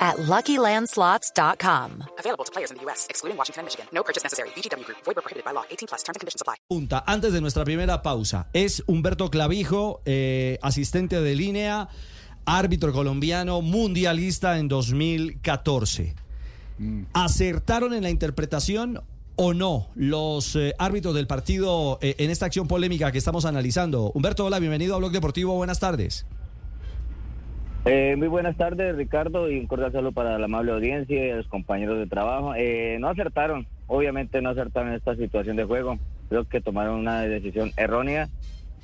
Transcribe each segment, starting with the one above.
at LuckyLandSlots.com. Available to players in the U.S., excluding Washington and Michigan. No purchase necessary. VGW Group. Void prohibited by law. 18 plus. Terms and conditions apply. Punta, antes de nuestra primera pausa, es Humberto Clavijo, eh, asistente de línea, árbitro colombiano, mundialista en 2014. ¿Acertaron en la interpretación o no los eh, árbitros del partido eh, en esta acción polémica que estamos analizando? Humberto, hola, bienvenido a Blog Deportivo, buenas tardes. Eh, muy buenas tardes, Ricardo, y un cordial saludo para la amable audiencia y a los compañeros de trabajo. Eh, no acertaron, obviamente no acertaron en esta situación de juego. Creo que tomaron una decisión errónea,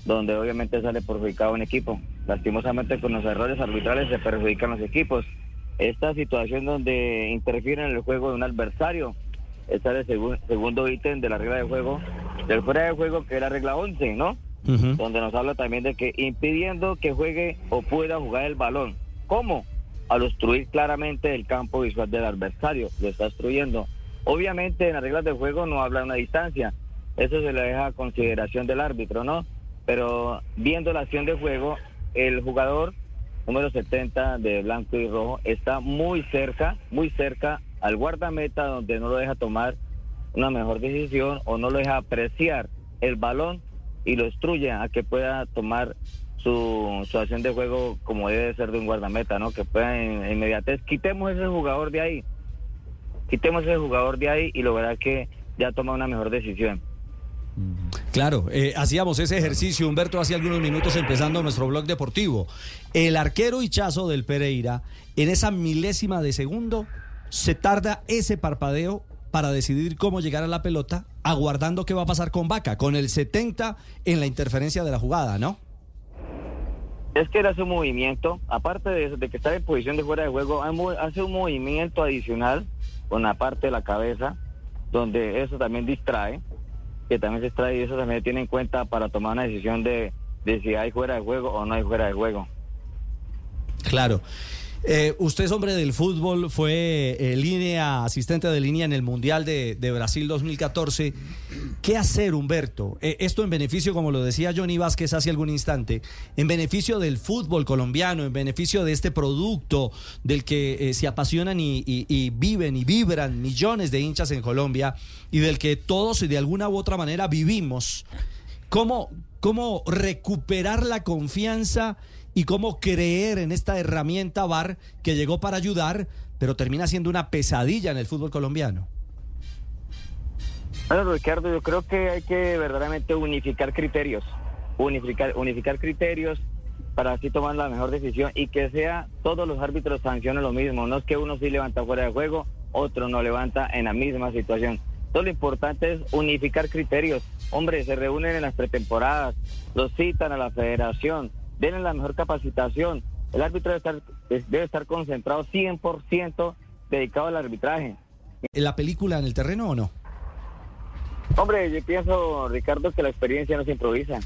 donde obviamente sale perjudicado un equipo. Lastimosamente con los errores arbitrales se perjudican los equipos. Esta situación donde interfieren en el juego de un adversario, está es el segu- segundo ítem de la regla de juego, del fuera de juego que es la regla 11, ¿no? Donde nos habla también de que impidiendo que juegue o pueda jugar el balón. ¿Cómo? Al obstruir claramente el campo visual del adversario, lo está obstruyendo. Obviamente en las reglas de juego no habla una distancia, eso se le deja a consideración del árbitro, ¿no? Pero viendo la acción de juego, el jugador número 70 de blanco y rojo está muy cerca, muy cerca al guardameta donde no lo deja tomar una mejor decisión o no lo deja apreciar el balón y lo obstruye a que pueda tomar su, su acción de juego como debe ser de un guardameta, ¿no? Que pueda en, en inmediatez. Quitemos ese jugador de ahí. Quitemos ese jugador de ahí y lo verá que ya toma una mejor decisión. Claro, eh, hacíamos ese ejercicio, Humberto, hace algunos minutos empezando nuestro blog deportivo. El arquero Hichazo del Pereira, en esa milésima de segundo, se tarda ese parpadeo para decidir cómo llegar a la pelota, aguardando qué va a pasar con Vaca, con el 70 en la interferencia de la jugada, ¿no? Es que él hace un movimiento, aparte de eso, de que está en posición de fuera de juego, hace un movimiento adicional con la parte de la cabeza, donde eso también distrae, que también se extrae y eso también tiene en cuenta para tomar una decisión de, de si hay fuera de juego o no hay fuera de juego. Claro. Eh, usted es hombre del fútbol, fue eh, línea, asistente de línea en el Mundial de, Brasil 2014. ¿Qué hacer, Humberto? Eh, esto en beneficio, como lo decía Johnny Vázquez hace algún instante, en beneficio del fútbol colombiano, en beneficio de este producto del que se apasionan y viven y vibran millones de hinchas en Colombia y del que todos de alguna u otra manera vivimos. ¿Cómo, cómo recuperar la confianza y cómo creer en esta herramienta VAR que llegó para ayudar, pero termina siendo una pesadilla en el fútbol colombiano? Bueno, Ricardo, yo creo que hay que verdaderamente unificar criterios, unificar, unificar criterios para así tomar la mejor decisión y que sea todos los árbitros sancionen lo mismo. No es que uno sí levanta fuera de juego, otro no levanta en la misma situación. Todo lo importante es unificar criterios. Hombre, se reúnen en las pretemporadas, los citan a la federación, denle la mejor capacitación. El árbitro debe estar, debe estar concentrado 100% dedicado al arbitraje. ¿En la película en el terreno o no? Hombre, yo pienso, Ricardo, que la experiencia no se improvisa.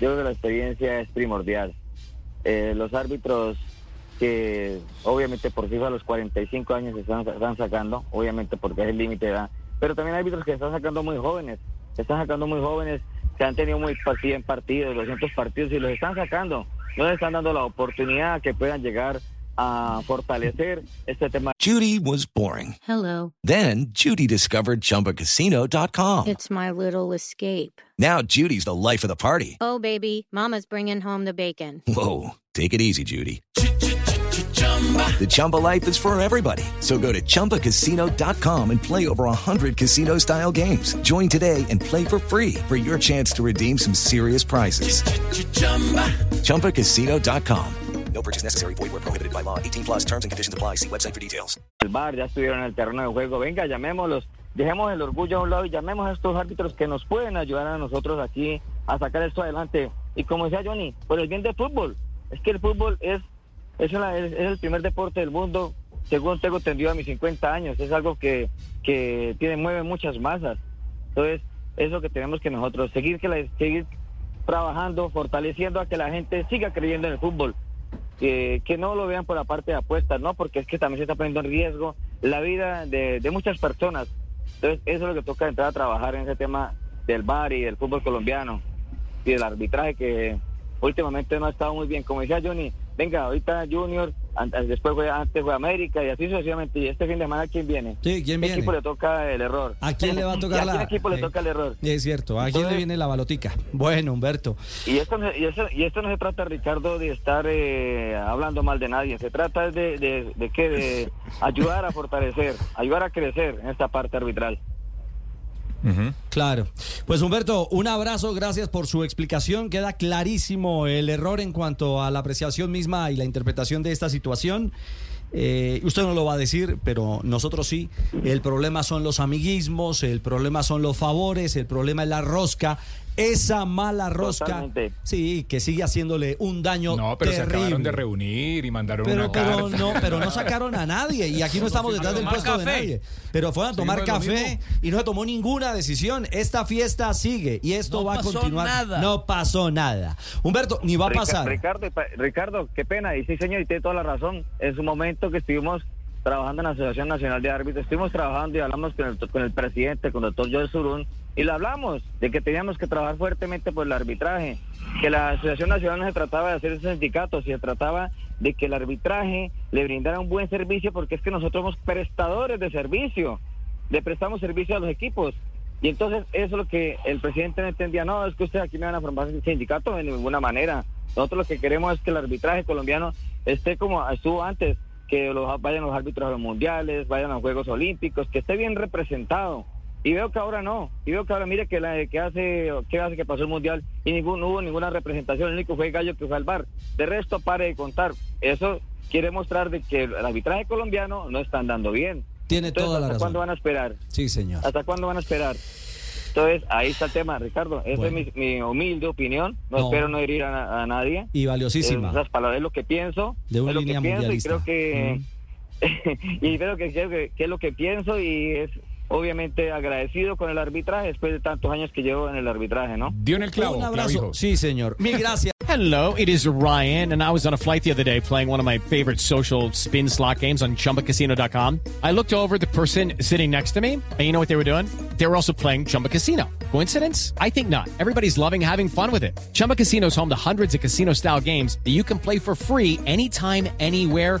Yo creo que la experiencia es primordial. Eh, los árbitros que obviamente por FIFA a los 45 años se están, están sacando, obviamente porque es el límite de edad, pero también hay árbitros que están sacando muy jóvenes, están sacando muy jóvenes, que han tenido muy 100 partidos, 200 partidos y los están sacando. No les están dando la oportunidad que puedan llegar a fortalecer este tema. Judy was boring. Hello. Then Judy discovered ChumbaCasino.com. It's my little escape. Now Judy's the life of the party. Oh, baby, Mama's bringing home the bacon. Whoa, take it easy, Judy. The Chumba life is for everybody. So go to ChumbaCasino.com and play over 100 casino style games. Join today and play for free for your chance to redeem some serious prizes. ChumbaCasino.com. No purchase necessary. Void where prohibited by law. 18 plus terms and conditions apply. See website for details. el bar, ya estuvieron en el terreno de juego. Venga, llamémoslos, dejemos el orgullo a un lado y llamemos a estos árbitros que nos pueden ayudar a nosotros aquí a sacar esto adelante. Y como decía Johnny, por el bien del fútbol. Es que el fútbol es, es, una- es- el primer deporte del mundo, según tengo entendido a mis 50 años. Es algo que, que tiene, mueve muchas masas. Entonces, es lo que tenemos que nosotros seguir que la- seguir trabajando, fortaleciendo a que la gente siga creyendo en el fútbol. Que no lo vean por la parte de apuestas, ¿no? Porque es que también se está poniendo en riesgo la vida de, de muchas personas. Entonces, eso es lo que toca entrar a trabajar en ese tema del bar y del fútbol colombiano y del arbitraje que últimamente no ha estado muy bien. Como decía Johnny, venga, ahorita Junior, an- después fue, antes fue América y así sucesivamente. ¿Y este fin de semana quién viene? Sí, ¿quién ¿Qué viene? equipo le toca el error? ¿A quién le va a tocar ¿Y a la- qué equipo le eh, toca el error? Es cierto, ¿a quién le viene la balotica? Bueno, Humberto. Y esto, no- y, y esto no se trata, Ricardo, de estar eh, hablando mal de nadie. Se trata de, de, de, qué? de ayudar a fortalecer, ayudar a crecer en esta parte arbitral. Claro. Pues Humberto, un abrazo, gracias por su explicación. Queda clarísimo el error en cuanto a la apreciación misma y la interpretación de esta situación. Eh, usted no lo va a decir, pero nosotros sí. El problema son los amiguismos, el problema son los favores, el problema es la rosca. Esa mala rosca, Totalmente. sí, que sigue haciéndole un daño No, pero se acabaron terrible. de reunir y mandaron Pero, una pero carta. no, pero no sacaron a nadie y aquí no estamos detrás del puesto de nadie. Pero fueron a tomar café y no se tomó ninguna decisión. Esta fiesta sigue y esto No va a continuar. nada. No pasó nada. Humberto, ni va a pasar. Ricardo, Ricardo, qué pena. Y sí, señor, y tiene toda la razón. En su momento que estuvimos trabajando en la Asociación Nacional de Árbitros, estuvimos trabajando y hablamos con el, con el presidente, con el doctor Joel Surún, y le hablamos de que teníamos que trabajar fuertemente por el arbitraje, que la Asociación Nacional no se trataba de hacer ese sindicato, se trataba de que el arbitraje le brindara un buen servicio, porque es que nosotros somos prestadores de servicio, le prestamos servicio a los equipos. Y entonces eso es lo que el presidente no entendía, no, es que ustedes aquí me van a formar sindicato de ninguna manera. Nosotros lo que queremos es que el arbitraje colombiano esté como estuvo antes, que los, vayan los árbitros a los mundiales, vayan a los Juegos Olímpicos, que esté bien representado. Y veo que ahora no, y veo que ahora mire que, la, que hace que hace que pasó el mundial y ningún, no hubo ninguna representación, el único fue Gallo que fue al bar. De resto, pare de contar. Eso quiere mostrar de que el arbitraje colombiano no está andando bien. Tiene Entonces, toda la ¿hasta razón. cuándo van a esperar? Sí, señor. ¿Hasta cuándo van a esperar? Entonces, ahí está el tema, Ricardo. Esa Bueno. es mi, mi humilde opinión. No, No. espero no herir a, a nadie. Y valiosísima. Eh, Esas palabras es lo que pienso. De una es lo línea que pienso y creo que... y creo que, creo que, que es lo que pienso y es obviamente agradecido con el arbitraje después de tantos años que llevo en el arbitraje, ¿no? Dio en el clavo, Un abrazo. clavijo. Sí, señor. Mil gracias. Hello, it is Ryan, and I was on a flight the other day playing one of my favorite social spin slot games on chumbacasino.com. I looked over at the person sitting next to me, and you know what they were doing? They were also playing Chumba Casino. Coincidence? I think not. Everybody's loving having fun with it. Chumba Casino is home to hundreds of casino style games that you can play for free anytime, anywhere,